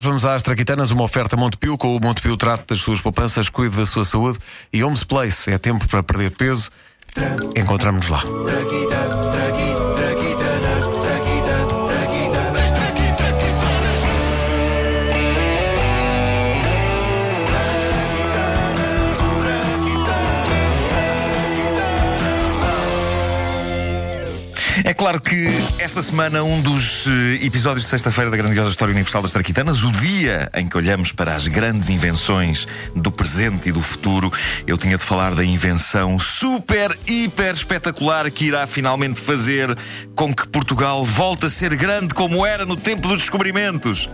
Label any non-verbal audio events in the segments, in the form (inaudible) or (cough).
Vamos às Traquitanas, uma oferta Montepio. Com o Montepio trate das suas poupanças, cuide da sua saúde. E Homes Place, é tempo para perder peso. Encontramos-nos lá. É claro que esta semana, um dos eh, episódios de sexta-feira da grandiosa história universal das Traquitanas, o dia em que olhamos para as grandes invenções do presente e do futuro, eu tinha de falar da invenção super, hiper espetacular que irá finalmente fazer com que Portugal volte a ser grande como era no tempo dos descobrimentos.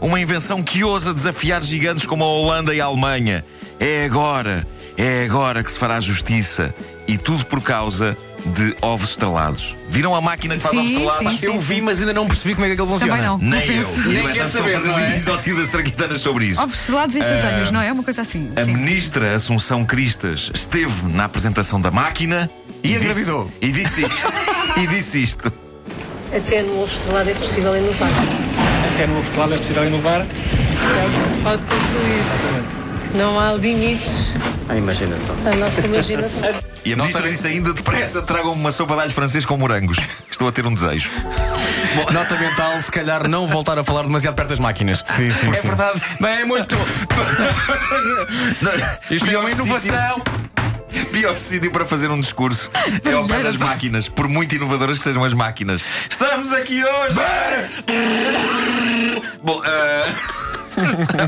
Uma invenção que ousa desafiar gigantes como a Holanda e a Alemanha. É agora, é agora que se fará justiça. E tudo por causa de ovos estrelados. Viram a máquina que faz Sim, ovos estrelados? sim, sim. Eu vi, mas ainda não percebi como é que aquilo funciona. Também não. Nem eu. confesso. E Nem no quer entanto, estou a saber, fazer não um é? episódio das traquitanas sobre isso. Ovos estrelados instantâneos, não é? É uma coisa assim. A Sim. ministra Assunção Cristas esteve na apresentação da máquina E disse- engravidou. E disse isto. (laughs) e disse isto. Até no ovo estrelado é possível inovar. Até no estrelado é possível inovar. Já se pode concluir. Não há limites A imaginação. à nossa imaginação. (laughs) E a ministra disse ainda depressa: tragam-me uma sopa de alho francês com morangos. Estou a ter um desejo. (laughs) Nota mental, se calhar não voltar a falar demasiado perto das máquinas. Sim, sim, É sim. verdade. Bem, é muito. (laughs) Isto é uma inovação. Pior sítio para fazer um discurso é ao pé das máquinas, por muito inovadoras que sejam as máquinas. Estamos aqui hoje! Bom, ah,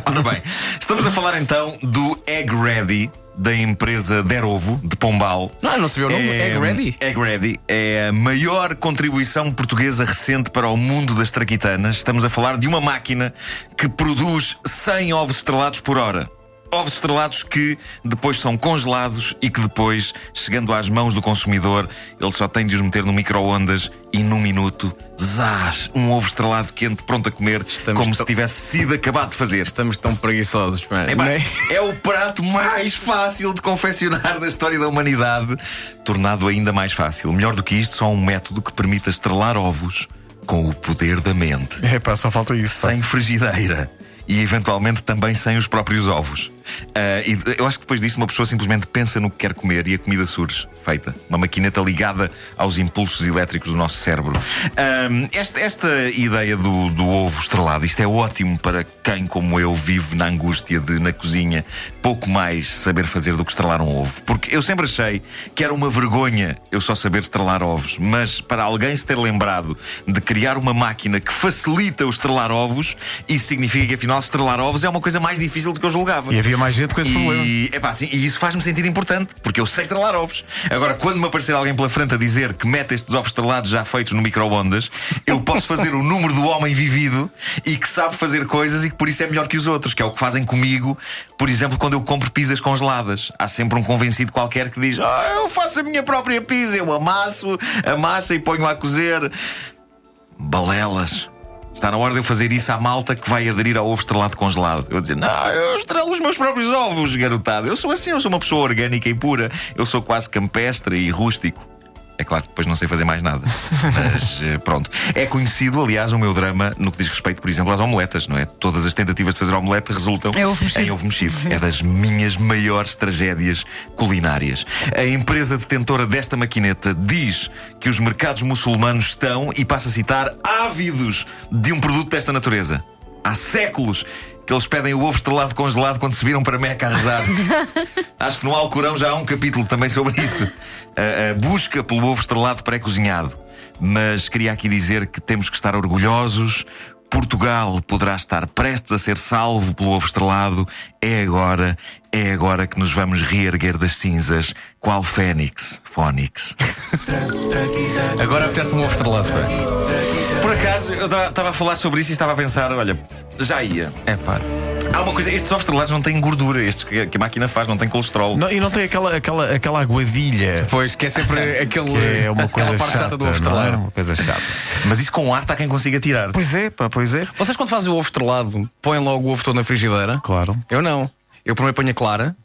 (laughs) ora bem, estamos a falar então do Egg Ready da empresa Derovo de Pombal. Não, não se vê o nome. Egg Ready. Egg Ready é a maior contribuição portuguesa recente para o mundo das traquitanas. Estamos a falar de uma máquina que produz 100 ovos estrelados por hora. Ovos estrelados que depois são congelados e que depois, chegando às mãos do consumidor, ele só tem de os meter no micro-ondas e num minuto, zás, um ovo estrelado quente pronto a comer, Estamos como se tão- tivesse sido acabado de fazer. Estamos tão preguiçosos. Epá, Nem- é o prato mais fácil de confeccionar da história da humanidade, tornado ainda mais fácil. Melhor do que isto, só um método que permita estrelar ovos com o poder da mente, É pá, só falta isso. pá. sem frigideira. E eventualmente também sem os próprios ovos. Ah, e eu acho que depois disso uma pessoa simplesmente pensa no que quer comer e a comida surge, feita. Uma maquineta ligada aos impulsos elétricos do nosso cérebro. Ahm, esta, esta ideia do, do ovo estrelado, isto é ótimo para quem, como eu, vive na angústia de, na cozinha, pouco mais saber fazer do que estrelar um ovo. Porque eu sempre achei que era uma vergonha eu só saber estrelar ovos. Mas para alguém se ter lembrado de criar uma máquina que facilita o estrelar ovos, isso significa que afinal estrelar ovos é uma coisa mais difícil do que eu julgava. E havia mais gente com esse problema. E, epá, sim, e isso faz-me sentir importante, porque eu sei estrelar ovos. Agora, quando me aparecer alguém pela frente a dizer que mete estes ovos estrelados já feitos no micro-ondas, eu posso fazer o número do homem vivido e que sabe fazer coisas e que por isso é melhor que os outros, que é o que fazem comigo, por exemplo, quando eu compro pizzas congeladas. Há sempre um convencido qualquer que diz: Ah, eu faço a minha própria pizza, eu amasso a massa e ponho a cozer. Balelas. Está na hora de eu fazer isso à malta que vai aderir ao ovo estrelado congelado. Eu dizer, não, eu estrelo os meus próprios ovos, garotado. Eu sou assim, eu sou uma pessoa orgânica e pura. Eu sou quase campestre e rústico. É claro que depois não sei fazer mais nada. (laughs) Mas eh, pronto. É conhecido, aliás, o meu drama no que diz respeito, por exemplo, às omeletas, não é? Todas as tentativas de fazer omelete resultam É ovo em ovo mexido. É das minhas maiores tragédias culinárias. A empresa detentora desta maquineta diz que os mercados muçulmanos estão, e passo a citar, ávidos de um produto desta natureza. Há séculos que eles pedem o ovo estrelado congelado quando se viram para Meca a rezar. (laughs) Acho que no Alcorão já há um capítulo também sobre isso. A, a busca pelo ovo estrelado pré-cozinhado. Mas queria aqui dizer que temos que estar orgulhosos. Portugal poderá estar prestes a ser salvo pelo ovo estrelado. É agora, é agora que nos vamos reerguer das cinzas. Qual Fênix? Fónix. Agora apetece-me um ovo estrelado, pá. Por acaso, eu estava a falar sobre isso e estava a pensar: olha, já ia. É pá. Há uma coisa, estes ovos estrelados não têm gordura, estes que que a máquina faz, não tem colesterol. Não, e não tem aquela, aquela, aquela aguadilha. Pois, que é sempre (laughs) aquele. Que é uma coisa aquela parte chata do ovo é? estrelado. Uma coisa chata. Mas isso com ar está quem consiga tirar. Pois é, pá, pois é. Vocês, quando fazem o ovo estrelado, põem logo o ovo todo na frigideira? Claro. Eu não. Eu primeiro ponho a clara,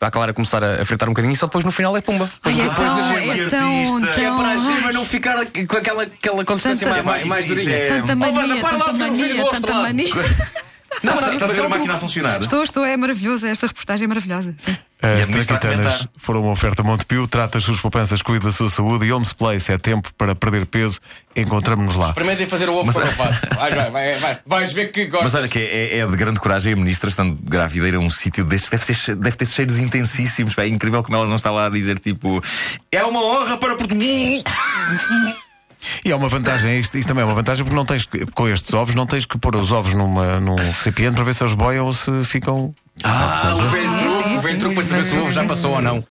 para a clara começar a, a fritar um bocadinho e só depois no final é pumba. Ai, Depois, é depois tão, a é que tão, artista. Que é para a gema não ficar com aquela, aquela consistência Tanta- mais, mais, durinha. é- Tanta Oh, mania, para lá tanta mania, tanta mania. (laughs) Não, mas Estás a ver a máquina a funcionar? Estou, estou, é maravilhoso. Esta reportagem é maravilhosa. Sim. As traquitanas comentar. foram uma oferta Montepio, trata as suas poupanças, cuida da sua saúde e Homes Place é tempo para perder peso. Encontramos-nos lá. Experimentem fazer o ovo Mas- eu (laughs) faço. Vai, vai, vai, vai. Vais ver que Mas gostas. olha que é, é de grande coragem a ministra, estando grávida, ir a um sítio destes. Deve, ser, deve ter cheiros intensíssimos. É incrível como ela não está lá a dizer tipo é uma honra para Portugal. (laughs) E há uma vantagem, isto, isto também é uma vantagem porque não tens com estes ovos, não tens que pôr os ovos numa, num recipiente para ver se eles boiam ou se ficam. Ah, sabes, sabes? Velho Sim, truque, sim, o velho sim. truque para saber se o ovo já passou ou não.